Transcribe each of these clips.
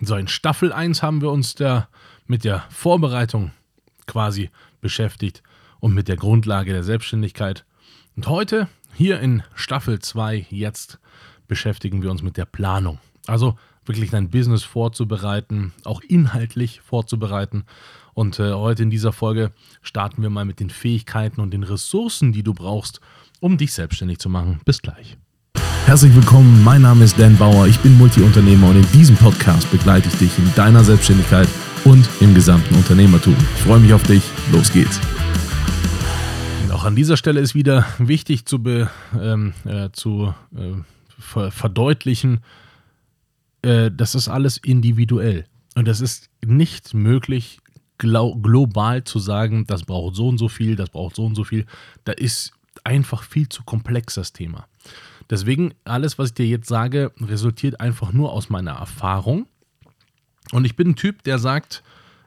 So, in Staffel 1 haben wir uns der, mit der Vorbereitung quasi beschäftigt und mit der Grundlage der Selbstständigkeit. Und heute, hier in Staffel 2, jetzt beschäftigen wir uns mit der Planung. Also wirklich dein Business vorzubereiten, auch inhaltlich vorzubereiten. Und äh, heute in dieser Folge starten wir mal mit den Fähigkeiten und den Ressourcen, die du brauchst, um dich selbstständig zu machen. Bis gleich. Herzlich willkommen, mein Name ist Dan Bauer, ich bin Multiunternehmer und in diesem Podcast begleite ich dich in deiner Selbstständigkeit und im gesamten Unternehmertum. Ich freue mich auf dich, los geht's. Auch an dieser Stelle ist wieder wichtig zu, be, ähm, äh, zu äh, ver verdeutlichen, äh, das ist alles individuell. Und es ist nicht möglich, global zu sagen, das braucht so und so viel, das braucht so und so viel. Da ist einfach viel zu komplex das Thema. Deswegen, alles, was ich dir jetzt sage, resultiert einfach nur aus meiner Erfahrung. Und ich bin ein Typ, der sagt,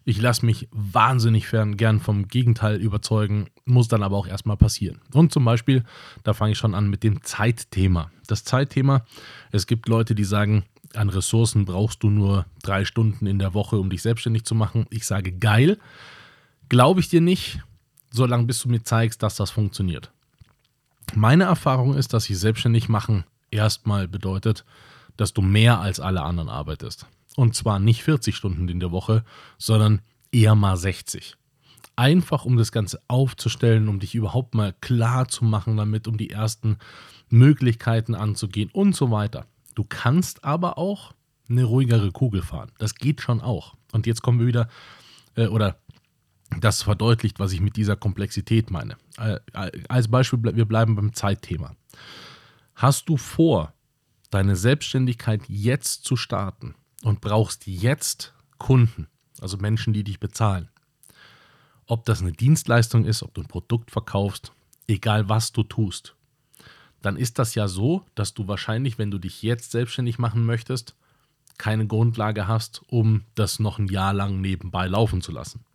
ich lasse mich wahnsinnig gern vom Gegenteil überzeugen, muss dann aber auch erstmal passieren. Und zum Beispiel, da fange ich schon an mit dem Zeitthema. Das Zeitthema, es gibt Leute, die sagen, an Ressourcen brauchst du nur drei Stunden in der Woche, um dich selbstständig zu machen. Ich sage geil. Glaube ich dir nicht, solange bis du mir zeigst, dass das funktioniert. Meine Erfahrung ist, dass sich selbstständig machen erstmal bedeutet, dass du mehr als alle anderen arbeitest. Und zwar nicht 40 Stunden in der Woche, sondern eher mal 60. Einfach um das Ganze aufzustellen, um dich überhaupt mal klar zu machen damit, um die ersten Möglichkeiten anzugehen und so weiter. Du kannst aber auch eine ruhigere Kugel fahren. Das geht schon auch. Und jetzt kommen wir wieder, äh, oder das verdeutlicht, was ich mit dieser Komplexität meine. Als Beispiel, wir bleiben beim Zeitthema. Hast du vor, deine Selbstständigkeit jetzt zu starten und brauchst jetzt Kunden, also Menschen, die dich bezahlen, ob das eine Dienstleistung ist, ob du ein Produkt verkaufst, egal was du tust, dann ist das ja so, dass du wahrscheinlich, wenn du dich jetzt selbstständig machen möchtest, keine Grundlage hast, um das noch ein Jahr lang nebenbei laufen zu lassen.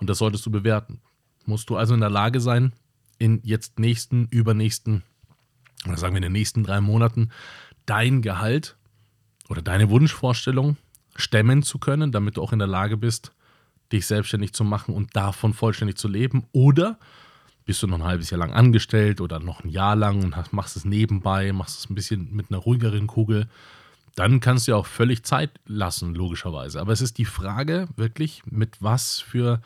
Und das solltest du bewerten. Musst du also in der Lage sein, in jetzt nächsten, übernächsten, oder sagen wir in den nächsten drei Monaten, dein Gehalt oder deine Wunschvorstellung stemmen zu können, damit du auch in der Lage bist, dich selbstständig zu machen und davon vollständig zu leben. Oder bist du noch ein halbes Jahr lang angestellt oder noch ein Jahr lang und machst es nebenbei, machst es ein bisschen mit einer ruhigeren Kugel dann kannst du ja auch völlig Zeit lassen, logischerweise. Aber es ist die Frage wirklich, mit was für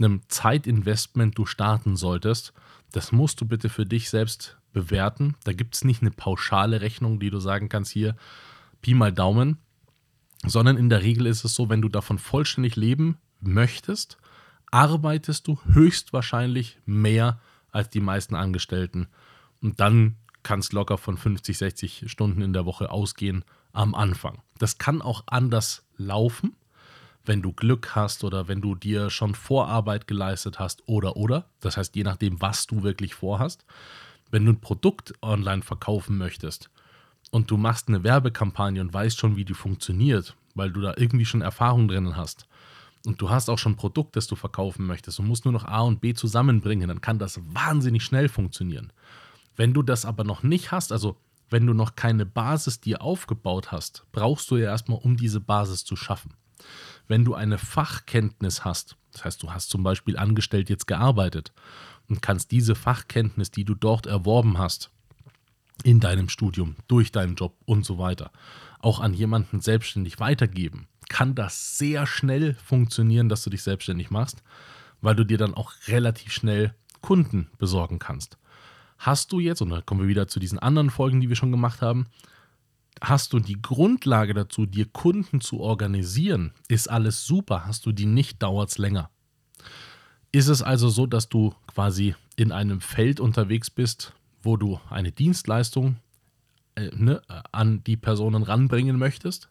einem Zeitinvestment du starten solltest. Das musst du bitte für dich selbst bewerten. Da gibt es nicht eine pauschale Rechnung, die du sagen kannst, hier, Pi mal Daumen, sondern in der Regel ist es so, wenn du davon vollständig leben möchtest, arbeitest du höchstwahrscheinlich mehr als die meisten Angestellten. Und dann kannst locker von 50, 60 Stunden in der Woche ausgehen am Anfang. Das kann auch anders laufen, wenn du Glück hast oder wenn du dir schon Vorarbeit geleistet hast oder oder. Das heißt, je nachdem, was du wirklich vorhast. Wenn du ein Produkt online verkaufen möchtest und du machst eine Werbekampagne und weißt schon, wie die funktioniert, weil du da irgendwie schon Erfahrung drinnen hast und du hast auch schon ein Produkt, das du verkaufen möchtest und musst nur noch A und B zusammenbringen, dann kann das wahnsinnig schnell funktionieren. Wenn du das aber noch nicht hast, also wenn du noch keine Basis dir aufgebaut hast, brauchst du ja erstmal, um diese Basis zu schaffen. Wenn du eine Fachkenntnis hast, das heißt, du hast zum Beispiel angestellt jetzt gearbeitet und kannst diese Fachkenntnis, die du dort erworben hast, in deinem Studium, durch deinen Job und so weiter, auch an jemanden selbstständig weitergeben, kann das sehr schnell funktionieren, dass du dich selbstständig machst, weil du dir dann auch relativ schnell Kunden besorgen kannst. Hast du jetzt, und dann kommen wir wieder zu diesen anderen Folgen, die wir schon gemacht haben, hast du die Grundlage dazu, dir Kunden zu organisieren, ist alles super. Hast du die nicht, dauert es länger. Ist es also so, dass du quasi in einem Feld unterwegs bist, wo du eine Dienstleistung äh, ne, an die Personen ranbringen möchtest,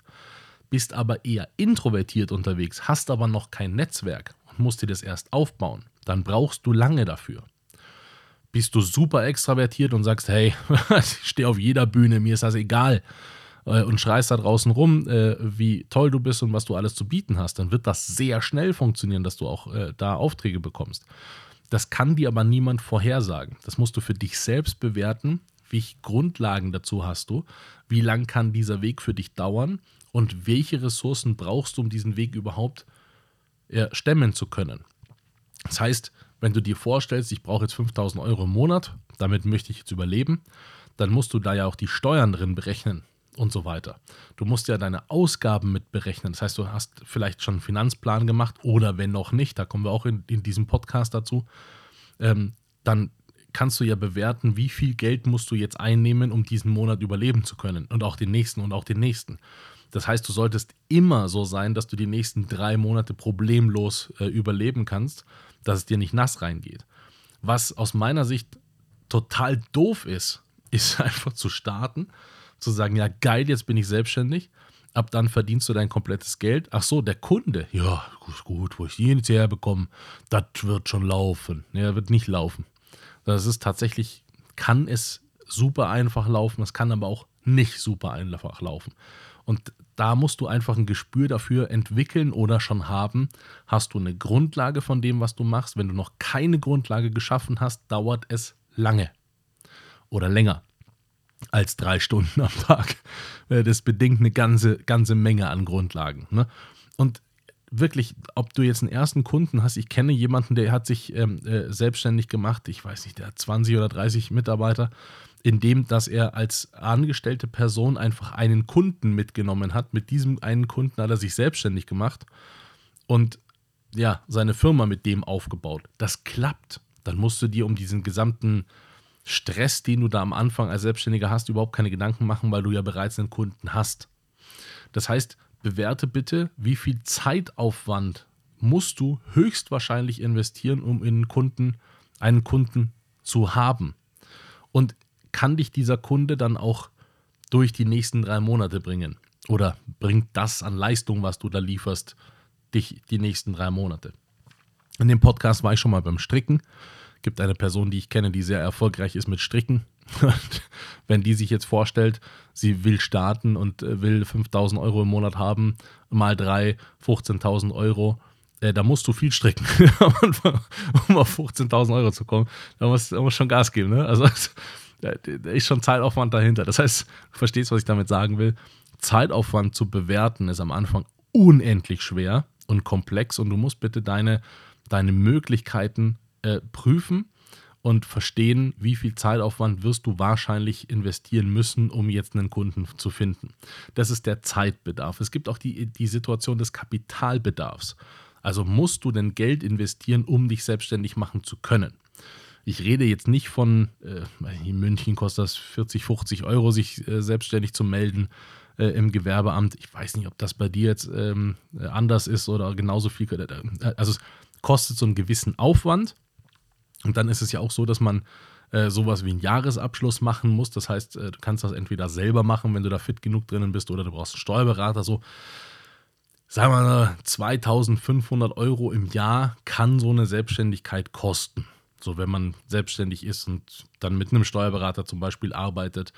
bist aber eher introvertiert unterwegs, hast aber noch kein Netzwerk und musst dir das erst aufbauen, dann brauchst du lange dafür bist du super extravertiert und sagst, hey, ich stehe auf jeder Bühne, mir ist das egal äh, und schreist da draußen rum, äh, wie toll du bist und was du alles zu bieten hast, dann wird das sehr schnell funktionieren, dass du auch äh, da Aufträge bekommst. Das kann dir aber niemand vorhersagen. Das musst du für dich selbst bewerten. Welche Grundlagen dazu hast du? Wie lang kann dieser Weg für dich dauern? und welche Ressourcen brauchst du, um diesen Weg überhaupt äh, stemmen zu können. Das heißt, wenn du dir vorstellst, ich brauche jetzt 5000 Euro im Monat, damit möchte ich jetzt überleben, dann musst du da ja auch die Steuern drin berechnen und so weiter. Du musst ja deine Ausgaben mit berechnen. Das heißt, du hast vielleicht schon einen Finanzplan gemacht oder wenn noch nicht, da kommen wir auch in, in diesem Podcast dazu, ähm, dann kannst du ja bewerten, wie viel Geld musst du jetzt einnehmen, um diesen Monat überleben zu können und auch den nächsten und auch den nächsten. Das heißt, du solltest immer so sein, dass du die nächsten drei Monate problemlos äh, überleben kannst, dass es dir nicht nass reingeht. Was aus meiner Sicht total doof ist, ist einfach zu starten, zu sagen, ja geil, jetzt bin ich selbstständig. Ab dann verdienst du dein komplettes Geld. Ach so, der Kunde, ja, gut, gut wo ich die jetzt herbekomme, das wird schon laufen. Ja, wird nicht laufen. Das ist tatsächlich, kann es super einfach laufen, es kann aber auch nicht super einfach laufen. Und da musst du einfach ein Gespür dafür entwickeln oder schon haben. Hast du eine Grundlage von dem, was du machst? Wenn du noch keine Grundlage geschaffen hast, dauert es lange oder länger als drei Stunden am Tag. Äh, das bedingt eine ganze, ganze Menge an Grundlagen. Ne? Und wirklich, ob du jetzt einen ersten Kunden hast, ich kenne jemanden, der hat sich ähm, äh, selbstständig gemacht, ich weiß nicht, der hat 20 oder 30 Mitarbeiter, indem dass er als angestellte Person einfach einen Kunden mitgenommen hat. Mit diesem einen Kunden hat er sich selbstständig gemacht und ja, seine Firma mit dem aufgebaut. Das klappt. Dann musst du dir um diesen gesamten Stress, den du da am Anfang als Selbstständiger hast, überhaupt keine Gedanken machen, weil du ja bereits einen Kunden hast. Das heißt, bewerte bitte, wie viel Zeitaufwand musst du höchstwahrscheinlich investieren, um einen Kunden, einen Kunden zu haben. Und kann dich dieser Kunde dann auch durch die nächsten drei Monate bringen? Oder bringt das an Leistung, was du da lieferst, dich die nächsten drei Monate? In dem Podcast war ich schon mal beim Stricken. Gibt eine Person, die ich kenne, die sehr erfolgreich ist mit Stricken. wenn die sich jetzt vorstellt, sie will starten und äh, will 5000 Euro im Monat haben, mal drei, 15.000 Euro, äh, da musst du viel stricken, um auf 15.000 Euro zu kommen. Da musst du schon Gas geben. Ne? Also da ist schon Zeitaufwand dahinter. Das heißt, du verstehst, was ich damit sagen will. Zeitaufwand zu bewerten ist am Anfang unendlich schwer und komplex und du musst bitte deine, deine Möglichkeiten äh, prüfen und verstehen, wie viel Zeitaufwand wirst du wahrscheinlich investieren müssen, um jetzt einen Kunden zu finden. Das ist der Zeitbedarf. Es gibt auch die, die Situation des Kapitalbedarfs. Also musst du denn Geld investieren, um dich selbstständig machen zu können. Ich rede jetzt nicht von, äh, in München kostet das 40, 50 Euro, sich äh, selbstständig zu melden äh, im Gewerbeamt. Ich weiß nicht, ob das bei dir jetzt ähm, anders ist oder genauso viel. Äh, also es kostet so einen gewissen Aufwand. Und dann ist es ja auch so, dass man äh, sowas wie einen Jahresabschluss machen muss. Das heißt, äh, du kannst das entweder selber machen, wenn du da fit genug drinnen bist, oder du brauchst einen Steuerberater. So, sagen wir mal, 2500 Euro im Jahr kann so eine Selbstständigkeit kosten. So, wenn man selbstständig ist und dann mit einem Steuerberater zum Beispiel arbeitet,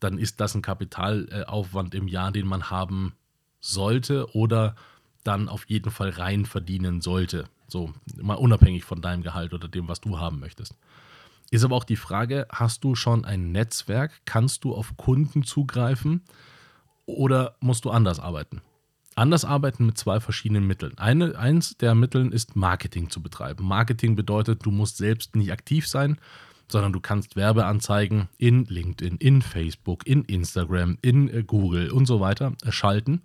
dann ist das ein Kapitalaufwand im Jahr, den man haben sollte oder dann auf jeden Fall rein verdienen sollte. So, mal unabhängig von deinem Gehalt oder dem, was du haben möchtest. Ist aber auch die Frage, hast du schon ein Netzwerk? Kannst du auf Kunden zugreifen oder musst du anders arbeiten? anders arbeiten mit zwei verschiedenen Mitteln. Eine, eins der Mittel ist Marketing zu betreiben. Marketing bedeutet, du musst selbst nicht aktiv sein, sondern du kannst Werbeanzeigen in LinkedIn, in Facebook, in Instagram, in äh, Google und so weiter schalten.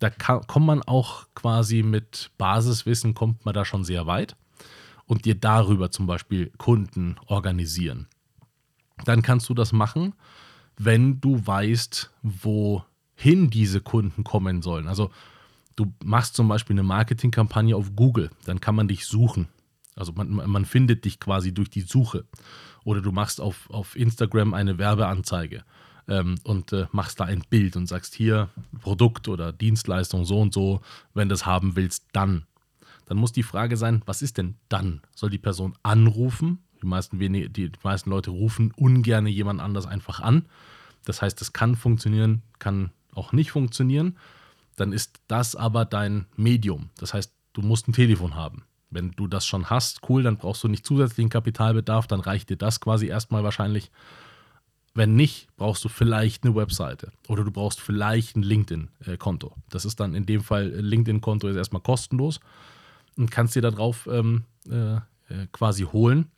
Da kann, kommt man auch quasi mit Basiswissen, kommt man da schon sehr weit und dir darüber zum Beispiel Kunden organisieren. Dann kannst du das machen, wenn du weißt, wo hin diese Kunden kommen sollen. Also du machst zum Beispiel eine Marketingkampagne auf Google, dann kann man dich suchen. Also man, man findet dich quasi durch die Suche. Oder du machst auf, auf Instagram eine Werbeanzeige ähm, und äh, machst da ein Bild und sagst hier Produkt oder Dienstleistung so und so, wenn du das haben willst, dann. Dann muss die Frage sein, was ist denn dann? Soll die Person anrufen? Die meisten, die meisten Leute rufen ungern jemand anders einfach an. Das heißt, es kann funktionieren, kann auch nicht funktionieren, dann ist das aber dein Medium. Das heißt, du musst ein Telefon haben. Wenn du das schon hast, cool, dann brauchst du nicht zusätzlichen Kapitalbedarf, dann reicht dir das quasi erstmal wahrscheinlich. Wenn nicht, brauchst du vielleicht eine Webseite oder du brauchst vielleicht ein LinkedIn-Konto. Das ist dann in dem Fall, LinkedIn-Konto ist erstmal kostenlos und kannst dir darauf ähm, äh, äh, quasi holen,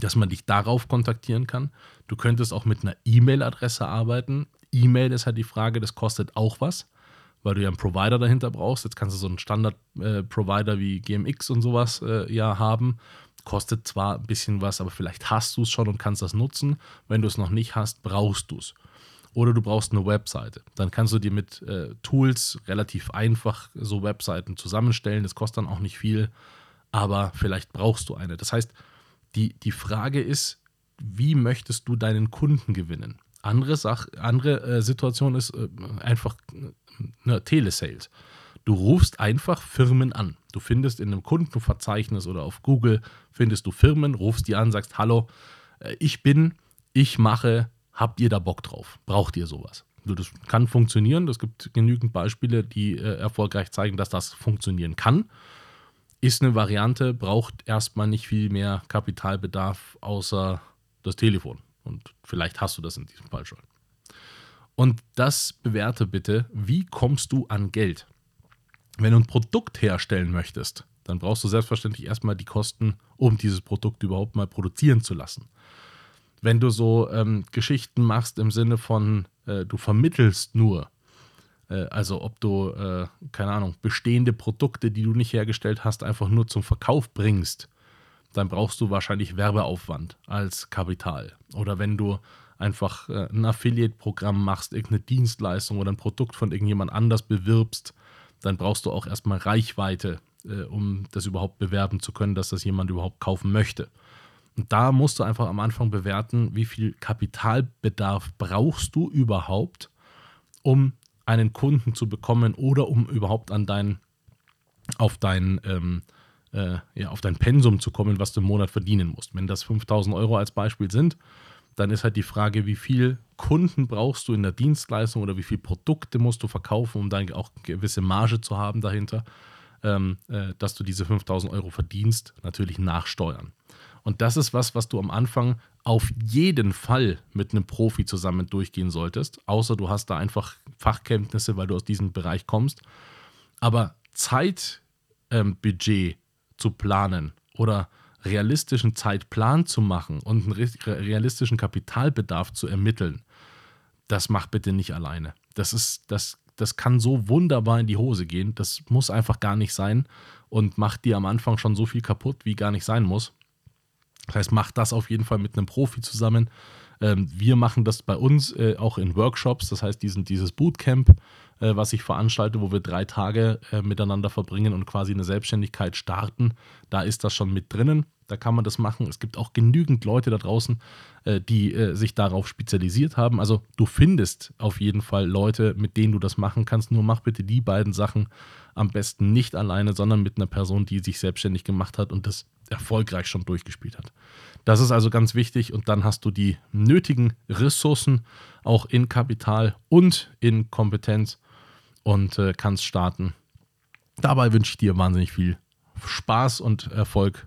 dass man dich darauf kontaktieren kann. Du könntest auch mit einer E-Mail-Adresse arbeiten. E-Mail ist halt die Frage, das kostet auch was, weil du ja einen Provider dahinter brauchst. Jetzt kannst du so einen Standard-Provider äh, wie GMX und sowas äh, ja haben. Kostet zwar ein bisschen was, aber vielleicht hast du es schon und kannst das nutzen. Wenn du es noch nicht hast, brauchst du es. Oder du brauchst eine Webseite. Dann kannst du dir mit äh, Tools relativ einfach so Webseiten zusammenstellen. Das kostet dann auch nicht viel, aber vielleicht brauchst du eine. Das heißt, die, die Frage ist, wie möchtest du deinen Kunden gewinnen? Andere, Sach andere äh, Situation ist äh, einfach ne, Telesales. Du rufst einfach Firmen an. Du findest in einem Kundenverzeichnis oder auf Google findest du Firmen, rufst die an, sagst, hallo, äh, ich bin, ich mache, habt ihr da Bock drauf? Braucht ihr sowas? Das kann funktionieren. Es gibt genügend Beispiele, die äh, erfolgreich zeigen, dass das funktionieren kann. Ist eine Variante, braucht erstmal nicht viel mehr Kapitalbedarf außer das Telefon. Und vielleicht hast du das in diesem Fall schon. Und das bewerte bitte, wie kommst du an Geld? Wenn du ein Produkt herstellen möchtest, dann brauchst du selbstverständlich erstmal die Kosten, um dieses Produkt überhaupt mal produzieren zu lassen. Wenn du so ähm, Geschichten machst im Sinne von, äh, du vermittelst nur, äh, also ob du, äh, keine Ahnung, bestehende Produkte, die du nicht hergestellt hast, einfach nur zum Verkauf bringst, dann brauchst du wahrscheinlich Werbeaufwand als Kapital. Oder wenn du einfach äh, ein Affiliate-Programm machst, irgendeine Dienstleistung oder ein Produkt von irgendjemand anders bewirbst, dann brauchst du auch erstmal Reichweite, äh, um das überhaupt bewerben zu können, dass das jemand überhaupt kaufen möchte. Und da musst du einfach am Anfang bewerten, wie viel Kapitalbedarf brauchst du überhaupt, um einen Kunden zu bekommen oder um überhaupt an dein, auf dein, ähm, äh, ja, auf dein Pensum zu kommen, was du im Monat verdienen musst. Wenn das 5000 Euro als Beispiel sind, dann ist halt die Frage, wie viel Kunden brauchst du in der Dienstleistung oder wie viele Produkte musst du verkaufen, um dann auch gewisse Marge zu haben dahinter, ähm, äh, dass du diese 5000 Euro verdienst, natürlich nachsteuern. Und das ist was, was du am Anfang auf jeden Fall mit einem Profi zusammen durchgehen solltest, außer du hast da einfach Fachkenntnisse, weil du aus diesem Bereich kommst. Aber Zeitbudget ähm, zu planen oder realistischen Zeitplan zu machen und einen realistischen Kapitalbedarf zu ermitteln, das mach bitte nicht alleine. Das ist, das, das kann so wunderbar in die Hose gehen. Das muss einfach gar nicht sein und macht dir am Anfang schon so viel kaputt, wie gar nicht sein muss. Das heißt, mach das auf jeden Fall mit einem Profi zusammen. Ähm, wir machen das bei uns äh, auch in Workshops, das heißt diesen, dieses Bootcamp, äh, was ich veranstalte, wo wir drei Tage äh, miteinander verbringen und quasi eine Selbstständigkeit starten. Da ist das schon mit drinnen. Da kann man das machen. Es gibt auch genügend Leute da draußen, äh, die äh, sich darauf spezialisiert haben. Also du findest auf jeden Fall Leute, mit denen du das machen kannst. Nur mach bitte die beiden Sachen am besten nicht alleine, sondern mit einer Person, die sich selbstständig gemacht hat und das erfolgreich schon durchgespielt hat. Das ist also ganz wichtig und dann hast du die nötigen Ressourcen auch in Kapital und in Kompetenz und äh, kannst starten. Dabei wünsche ich dir wahnsinnig viel Spaß und Erfolg